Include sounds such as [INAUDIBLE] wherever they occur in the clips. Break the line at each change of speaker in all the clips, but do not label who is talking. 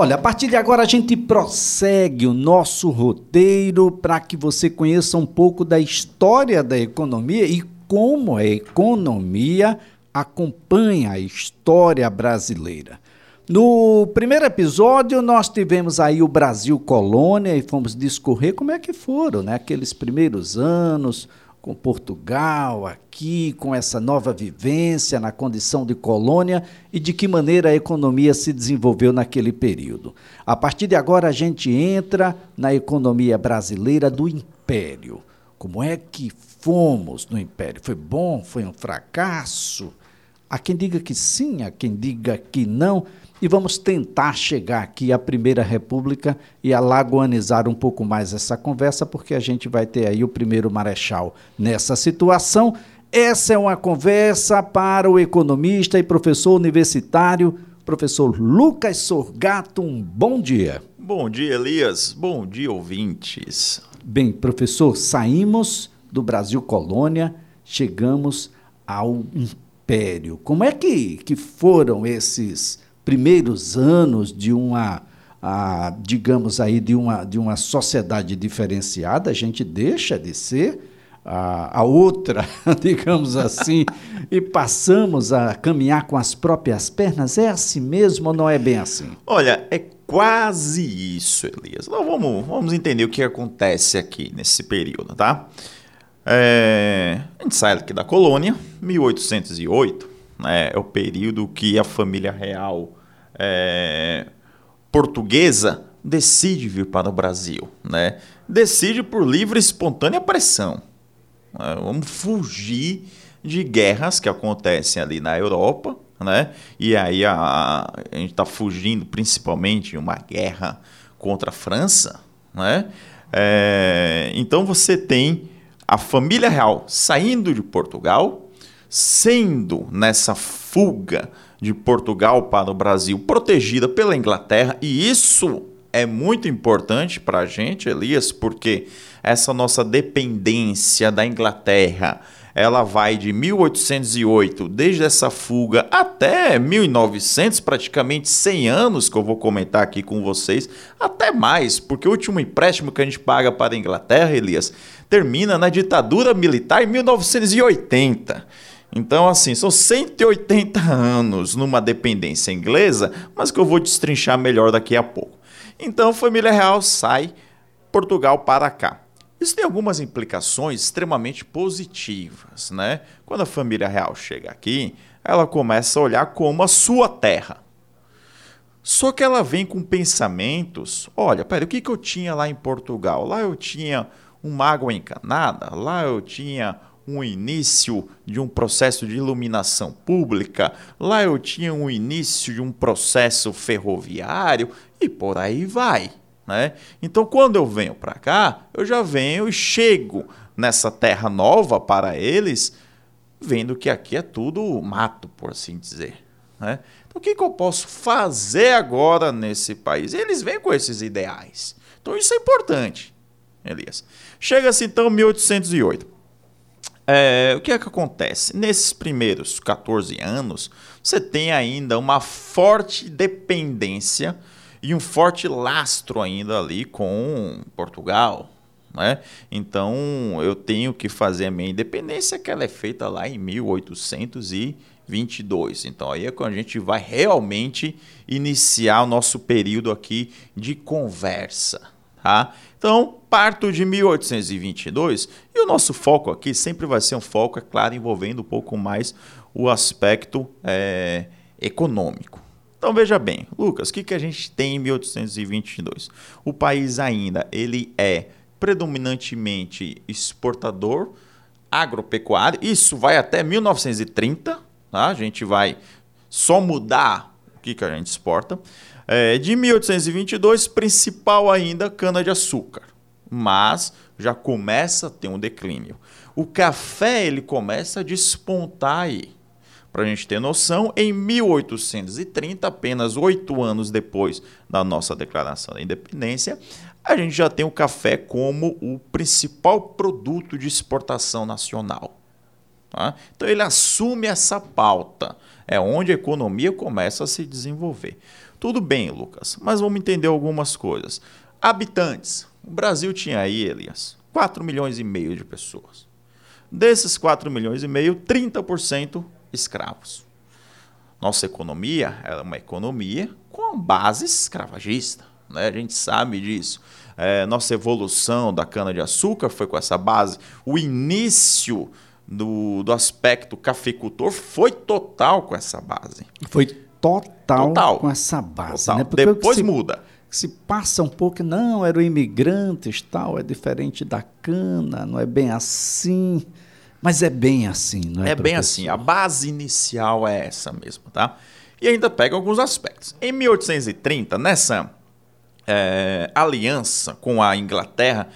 Olha, a partir de agora a gente prossegue o nosso roteiro para que você conheça um pouco da história da economia e como a economia acompanha a história brasileira. No primeiro episódio, nós tivemos aí o Brasil Colônia e fomos discorrer como é que foram, né? Aqueles primeiros anos com Portugal aqui, com essa nova vivência na condição de colônia e de que maneira a economia se desenvolveu naquele período. A partir de agora, a gente entra na economia brasileira do Império. Como é que fomos no Império? Foi bom? Foi um fracasso? Há quem diga que sim, há quem diga que não e vamos tentar chegar aqui à Primeira República e alagoanizar um pouco mais essa conversa, porque a gente vai ter aí o primeiro marechal nessa situação. Essa é uma conversa para o economista e professor universitário, professor Lucas Sorgato. Um bom dia.
Bom dia, Elias. Bom dia, ouvintes.
Bem, professor, saímos do Brasil colônia, chegamos ao império. Como é que, que foram esses primeiros anos de uma, a, digamos aí, de uma, de uma sociedade diferenciada, a gente deixa de ser a, a outra, [LAUGHS] digamos assim, e passamos a caminhar com as próprias pernas. É assim mesmo ou não é bem assim?
Olha, é quase isso, Elias. Então, vamos, vamos entender o que acontece aqui nesse período, tá? É, a gente sai aqui da colônia, 1808, né, é o período que a família real é, portuguesa decide vir para o Brasil. Né? Decide por livre e espontânea pressão. É, vamos fugir de guerras que acontecem ali na Europa. Né? E aí a, a gente está fugindo principalmente de uma guerra contra a França. Né? É, então você tem a família real saindo de Portugal, sendo nessa fuga de Portugal para o Brasil protegida pela Inglaterra, e isso é muito importante para a gente, Elias, porque essa nossa dependência da Inglaterra ela vai de 1808, desde essa fuga, até 1900, praticamente 100 anos, que eu vou comentar aqui com vocês, até mais, porque o último empréstimo que a gente paga para a Inglaterra, Elias, termina na ditadura militar em 1980. Então, assim, são 180 anos numa dependência inglesa, mas que eu vou destrinchar melhor daqui a pouco. Então, família real sai Portugal para cá. Isso tem algumas implicações extremamente positivas, né? Quando a família real chega aqui, ela começa a olhar como a sua terra. Só que ela vem com pensamentos: olha, peraí, o que, que eu tinha lá em Portugal? Lá eu tinha uma água encanada, lá eu tinha um início de um processo de iluminação pública, lá eu tinha um início de um processo ferroviário e por aí vai. Né? Então, quando eu venho para cá, eu já venho e chego nessa terra nova para eles, vendo que aqui é tudo mato, por assim dizer. Né? Então, o que, que eu posso fazer agora nesse país? Eles vêm com esses ideais. Então, isso é importante, Elias. Chega-se então 1808. É, o que é que acontece? Nesses primeiros 14 anos, você tem ainda uma forte dependência e um forte lastro ainda ali com Portugal. Né? Então eu tenho que fazer a minha independência, que ela é feita lá em 1822. Então aí é quando a gente vai realmente iniciar o nosso período aqui de conversa. Tá? Então, parto de 1822 e o nosso foco aqui sempre vai ser um foco, é claro, envolvendo um pouco mais o aspecto é, econômico. Então veja bem, Lucas, o que, que a gente tem em 1822? O país ainda ele é predominantemente exportador agropecuário, isso vai até 1930, tá? a gente vai só mudar o que, que a gente exporta. É, de 1822, principal ainda cana-de-açúcar, mas já começa a ter um declínio. O café ele começa a despontar aí. Para a gente ter noção, em 1830, apenas oito anos depois da nossa declaração da independência, a gente já tem o café como o principal produto de exportação nacional. Tá? Então ele assume essa pauta. É onde a economia começa a se desenvolver. Tudo bem, Lucas, mas vamos entender algumas coisas. Habitantes. O Brasil tinha aí, Elias, 4 milhões e meio de pessoas. Desses 4 milhões e meio, 30% escravos. Nossa economia é uma economia com base escravagista. Né? A gente sabe disso. É, nossa evolução da cana-de-açúcar foi com essa base. O início do, do aspecto cafeicultor foi total com essa base.
Foi total, total. com essa base. Né?
Depois se, muda.
Se passa um pouco, não, eram imigrantes, tal, é diferente da cana, não é bem assim. Mas é bem assim, não é?
É bem assim. A base inicial é essa mesmo, tá? E ainda pega alguns aspectos. Em 1830, nessa é, aliança com a Inglaterra,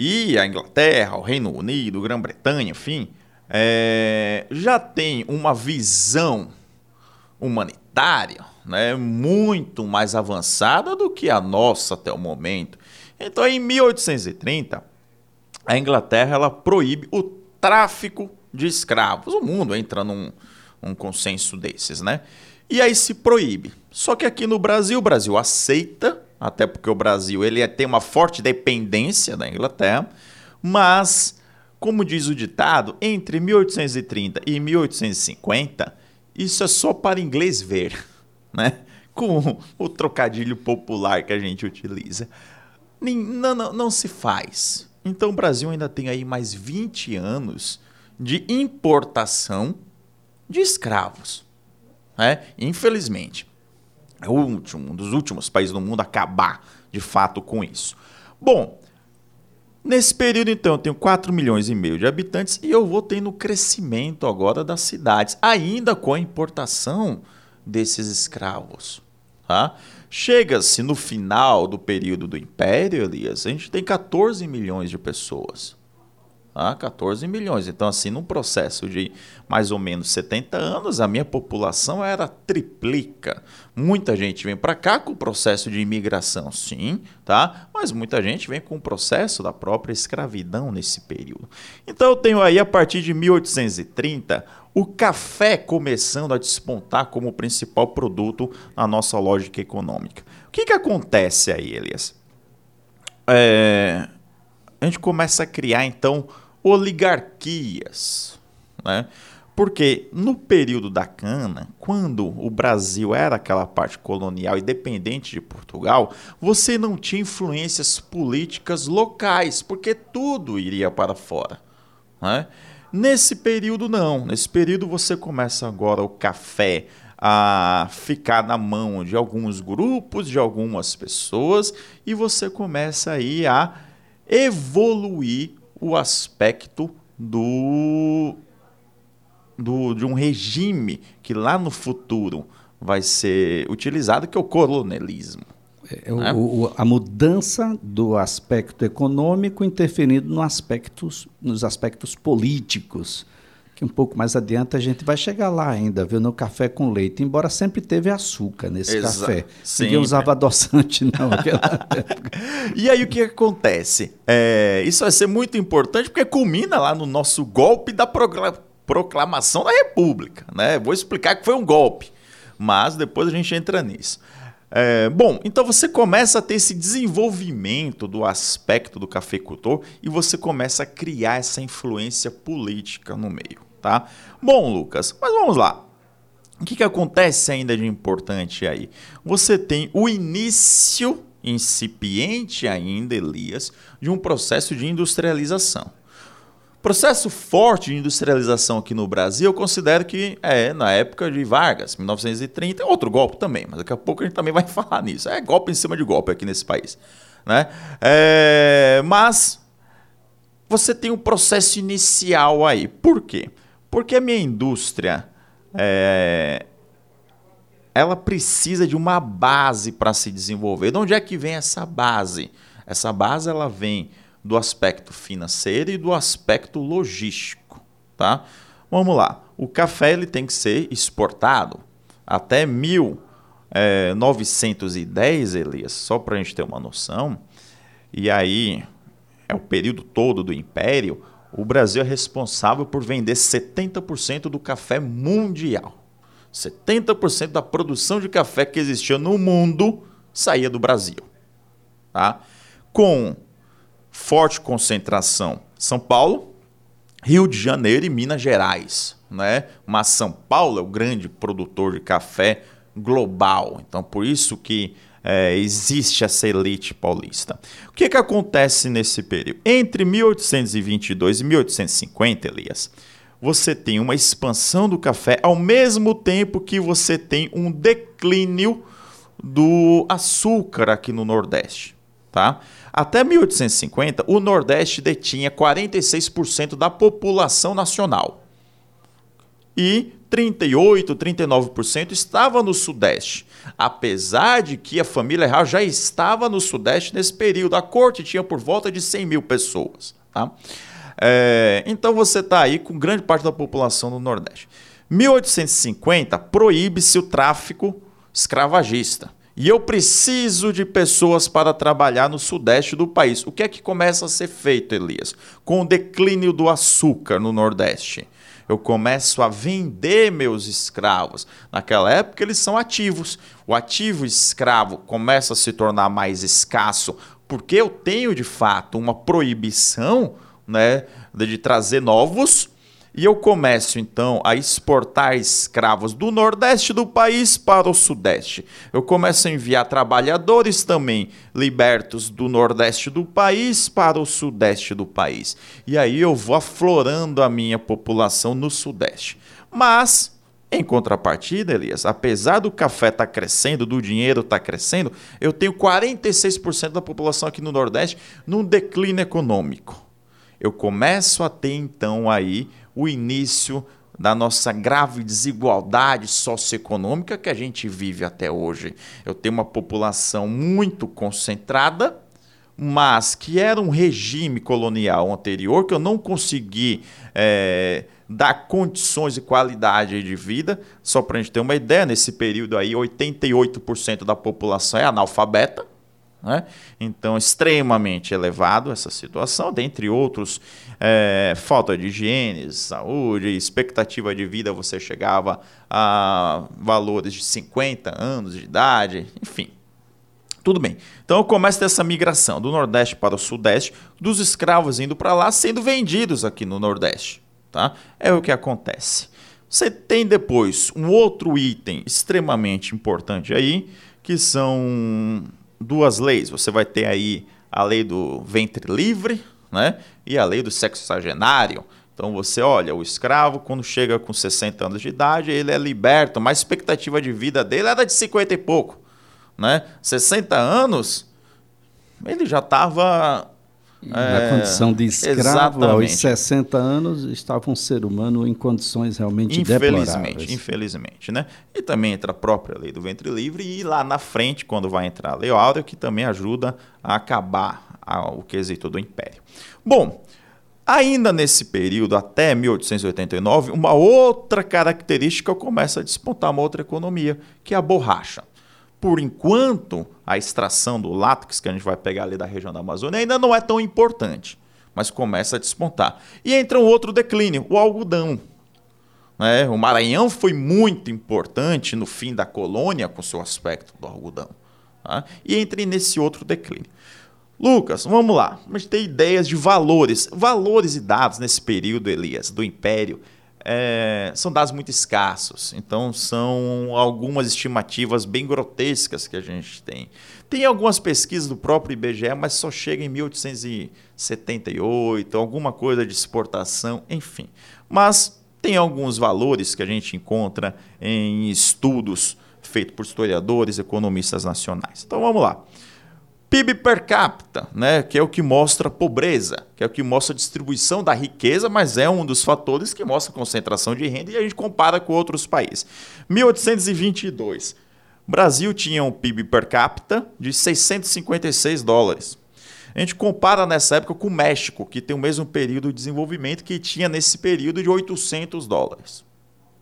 e a Inglaterra, o Reino Unido, Grã-Bretanha, enfim, é, já tem uma visão humanitária né, muito mais avançada do que a nossa até o momento. Então, em 1830, a Inglaterra ela proíbe o tráfico de escravos. O mundo entra num, consenso desses, né? E aí se proíbe. Só que aqui no Brasil, o Brasil aceita, até porque o Brasil ele é, tem uma forte dependência da Inglaterra, mas, como diz o ditado, entre 1830 e 1850, isso é só para inglês ver, né? Com o trocadilho popular que a gente utiliza. Não, não, não se faz. Então o Brasil ainda tem aí mais 20 anos de importação de escravos. Né? Infelizmente. É o último, um dos últimos países do mundo a acabar de fato com isso. Bom, nesse período então eu tenho 4 milhões e meio de habitantes e eu vou tendo crescimento agora das cidades, ainda com a importação desses escravos. Tá? Chega-se no final do período do Império, Elias, a gente tem 14 milhões de pessoas. Ah, 14 milhões. Então, assim, num processo de mais ou menos 70 anos, a minha população era triplica. Muita gente vem para cá com o processo de imigração, sim, tá? Mas muita gente vem com o processo da própria escravidão nesse período. Então, eu tenho aí, a partir de 1830, o café começando a despontar como principal produto na nossa lógica econômica. O que, que acontece aí, Elias? É, a gente começa a criar, então, oligarquias. Né? Porque no período da cana, quando o Brasil era aquela parte colonial e dependente de Portugal, você não tinha influências políticas locais, porque tudo iria para fora. Né? Nesse período, não. Nesse período, você começa agora o café a ficar na mão de alguns grupos, de algumas pessoas, e você começa aí a evoluir o aspecto do, do de um regime que lá no futuro vai ser utilizado, que é o coronelismo.
É, né? o, a mudança do aspecto econômico interferindo no aspectos, nos aspectos políticos que um pouco mais adiante a gente vai chegar lá ainda, viu, no café com leite, embora sempre teve açúcar nesse Exa café. Sempre. Ninguém usava adoçante não [LAUGHS]
E aí o que acontece? É, isso vai ser muito importante porque culmina lá no nosso golpe da proclamação da República, né? Vou explicar que foi um golpe, mas depois a gente entra nisso. É, bom, então você começa a ter esse desenvolvimento do aspecto do cafeicultor e você começa a criar essa influência política no meio tá? Bom, Lucas, mas vamos lá. O que, que acontece ainda de importante aí? Você tem o início incipiente ainda, Elias, de um processo de industrialização. Processo forte de industrialização aqui no Brasil, eu considero que é na época de Vargas, 1930, outro golpe também, mas daqui a pouco a gente também vai [LAUGHS] falar nisso. É golpe em cima de golpe aqui nesse país. Né? É, mas você tem um processo inicial aí. Por quê? Porque a minha indústria é, ela precisa de uma base para se desenvolver. De onde é que vem essa base? Essa base ela vem do aspecto financeiro e do aspecto logístico, tá? Vamos lá. O café ele tem que ser exportado até 1910, é, Elias, só para a gente ter uma noção. E aí é o período todo do Império o Brasil é responsável por vender 70% do café mundial. 70% da produção de café que existia no mundo saía do Brasil. Tá? Com forte concentração São Paulo, Rio de Janeiro e Minas Gerais. Né? Mas São Paulo é o grande produtor de café global. Então, por isso que é, existe essa elite paulista. O que, que acontece nesse período? Entre 1822 e 1850, Elias, você tem uma expansão do café ao mesmo tempo que você tem um declínio do açúcar aqui no Nordeste. Tá? Até 1850, o Nordeste detinha 46% da população nacional. E 38, 39% estava no Sudeste. Apesar de que a família real já estava no Sudeste nesse período. A corte tinha por volta de 100 mil pessoas. Tá? É, então você está aí com grande parte da população do Nordeste. 1850 proíbe-se o tráfico escravagista. E eu preciso de pessoas para trabalhar no sudeste do país. O que é que começa a ser feito, Elias? Com o declínio do açúcar no Nordeste. Eu começo a vender meus escravos. Naquela época, eles são ativos. O ativo escravo começa a se tornar mais escasso porque eu tenho, de fato, uma proibição né, de trazer novos e eu começo então a exportar escravos do nordeste do país para o sudeste. Eu começo a enviar trabalhadores também libertos do nordeste do país para o sudeste do país. E aí eu vou aflorando a minha população no sudeste. Mas em contrapartida, Elias, apesar do café estar tá crescendo, do dinheiro estar tá crescendo, eu tenho 46% da população aqui no Nordeste num declínio econômico. Eu começo a ter então aí o início da nossa grave desigualdade socioeconômica que a gente vive até hoje. Eu tenho uma população muito concentrada, mas que era um regime colonial anterior que eu não consegui é, dar condições e qualidade de vida. Só para a gente ter uma ideia, nesse período aí, 88% da população é analfabeta. Né? Então, extremamente elevado essa situação, dentre outros, é, falta de higiene, saúde, expectativa de vida, você chegava a valores de 50 anos de idade, enfim. Tudo bem. Então começa essa migração do Nordeste para o Sudeste, dos escravos indo para lá, sendo vendidos aqui no Nordeste. Tá? É o que acontece. Você tem depois um outro item extremamente importante aí, que são duas leis. Você vai ter aí a lei do ventre livre né? e a lei do sexagenário. Então você olha, o escravo, quando chega com 60 anos de idade, ele é liberto, mas a expectativa de vida dele era de 50 e pouco. Né? 60 anos, ele já estava
na é, condição de escravo, exatamente. aos 60 anos, estava um ser humano em condições realmente
infelizmente,
deploráveis.
Infelizmente, né? E também entra a própria lei do ventre livre e lá na frente, quando vai entrar a lei áurea, que também ajuda a acabar o quesito do império. Bom, ainda nesse período, até 1889, uma outra característica começa a despontar uma outra economia, que é a borracha por enquanto, a extração do látex que a gente vai pegar ali da região da Amazônia ainda não é tão importante, mas começa a despontar. E entra um outro declínio, o algodão. Né? O Maranhão foi muito importante no fim da colônia com seu aspecto do algodão. Tá? E entra nesse outro declínio. Lucas, vamos lá. Gente tem ideias de valores. Valores e dados nesse período, Elias, do Império é, são dados muito escassos. Então, são algumas estimativas bem grotescas que a gente tem. Tem algumas pesquisas do próprio IBGE, mas só chega em 1878, alguma coisa de exportação, enfim. Mas tem alguns valores que a gente encontra em estudos feitos por historiadores, economistas nacionais. Então, vamos lá. PIB per capita, né, que é o que mostra pobreza, que é o que mostra a distribuição da riqueza, mas é um dos fatores que mostra concentração de renda e a gente compara com outros países. 1822, Brasil tinha um PIB per capita de 656 dólares. A gente compara nessa época com o México, que tem o mesmo período de desenvolvimento que tinha nesse período de 800 dólares.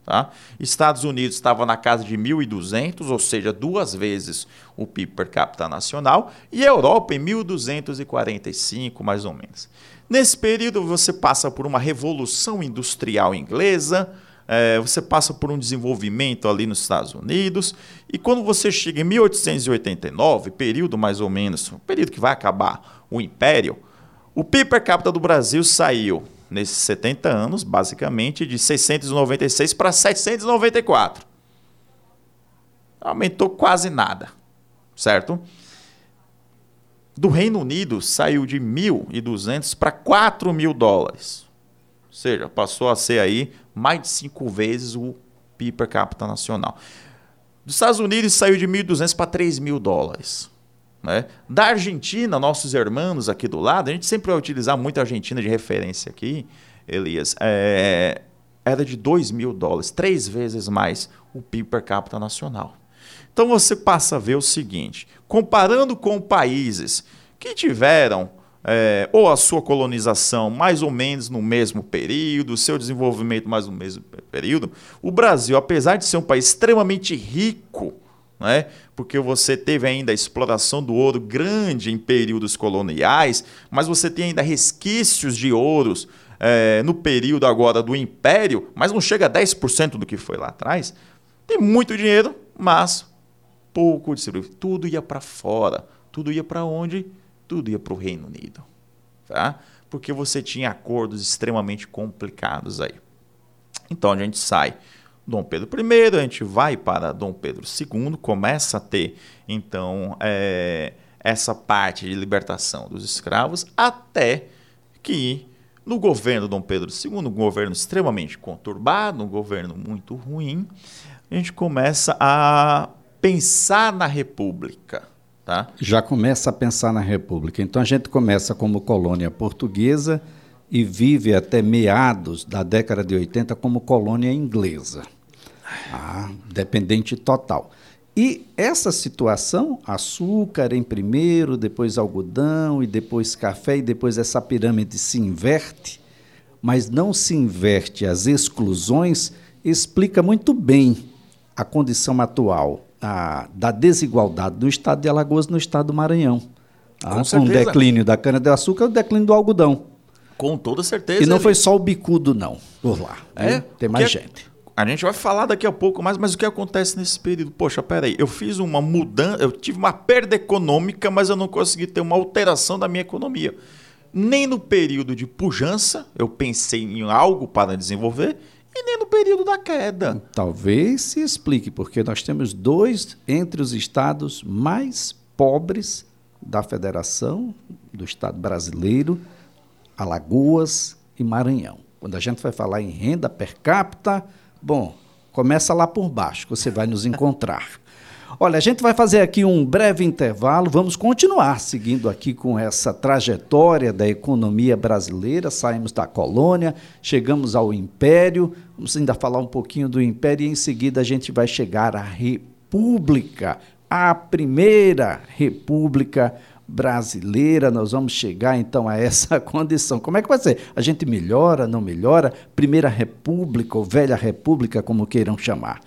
Tá? Estados Unidos estava na casa de 1.200, ou seja, duas vezes o PIB per capita nacional, e a Europa em 1.245, mais ou menos. Nesse período, você passa por uma revolução industrial inglesa, é, você passa por um desenvolvimento ali nos Estados Unidos, e quando você chega em 1889, período mais ou menos, período que vai acabar o Império, o PIB per capita do Brasil saiu, nesses 70 anos, basicamente, de 696 para 794. Aumentou quase nada, certo? Do Reino Unido saiu de 1.200 para 4 mil dólares. Ou seja, passou a ser aí mais de cinco vezes o PIB per capita nacional. Dos Estados Unidos saiu de 1.200 para 3 mil dólares. Né? Da Argentina, nossos irmãos aqui do lado, a gente sempre vai utilizar muito a Argentina de referência aqui, Elias, é, era de 2 mil dólares, três vezes mais o PIB per capita nacional. Então você passa a ver o seguinte: comparando com países que tiveram é, ou a sua colonização mais ou menos no mesmo período, o seu desenvolvimento mais no mesmo período, o Brasil, apesar de ser um país extremamente rico, né, porque você teve ainda a exploração do ouro grande em períodos coloniais, mas você tem ainda resquícios de ouros é, no período agora do Império, mas não chega a 10% do que foi lá atrás. Tem muito dinheiro, mas pouco distribuído. Tudo ia para fora. Tudo ia para onde? tudo ia para o Reino Unido. Tá? Porque você tinha acordos extremamente complicados aí. Então a gente sai Dom Pedro I, a gente vai para Dom Pedro II, começa a ter então é, essa parte de libertação dos escravos, até que no governo Dom Pedro II, um governo extremamente conturbado, um governo muito ruim, a gente começa a pensar na república. Tá?
Já começa a pensar na República. Então a gente começa como colônia portuguesa e vive até meados da década de 80 como colônia inglesa. Ah, dependente total. E essa situação, açúcar em primeiro, depois algodão e depois café, e depois essa pirâmide se inverte, mas não se inverte as exclusões, explica muito bem a condição atual a, da desigualdade do estado de Alagoas no estado do Maranhão. Com, com o declínio da cana-de-açúcar e o declínio do algodão.
Com toda certeza.
E não foi só o bicudo, não, por lá. É? Tem mais gente.
A gente vai falar daqui a pouco mais, mas o que acontece nesse período? Poxa, peraí, eu fiz uma mudança, eu tive uma perda econômica, mas eu não consegui ter uma alteração da minha economia. Nem no período de pujança eu pensei em algo para desenvolver, e nem no período da queda.
Talvez se explique, porque nós temos dois entre os estados mais pobres da federação, do estado brasileiro, Alagoas e Maranhão. Quando a gente vai falar em renda per capita, bom, começa lá por baixo, você vai nos encontrar. Olha, a gente vai fazer aqui um breve intervalo, vamos continuar seguindo aqui com essa trajetória da economia brasileira. Saímos da colônia, chegamos ao império, vamos ainda falar um pouquinho do império e em seguida a gente vai chegar à república, a primeira república brasileira, nós vamos chegar então a essa [LAUGHS] condição. Como é que vai ser? A gente melhora, não melhora? Primeira república ou velha república, como queiram chamar.